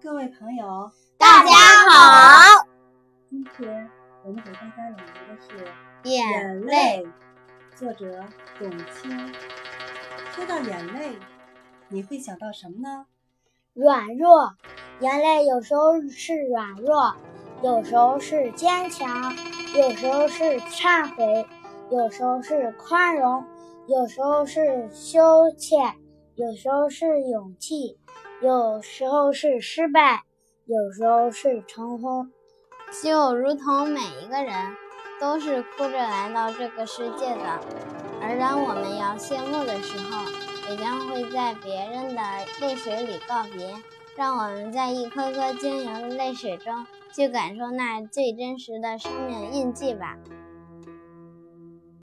各位朋友，大家好。今天我们给大家朗读的是《眼泪》，作者董卿。说到眼泪，你会想到什么呢？软弱，眼泪有时候是软弱，有时候是坚强，有时候是忏悔，有时候是宽容，有时候是羞怯，有时候是勇气，有时候是失败，有时候是成功。就如同每一个人都是哭着来到这个世界的，而当我们要谢幕的时候，也将会在别人的泪水里告别。让我们在一颗颗晶莹的泪水中，去感受那最真实的生命印记吧。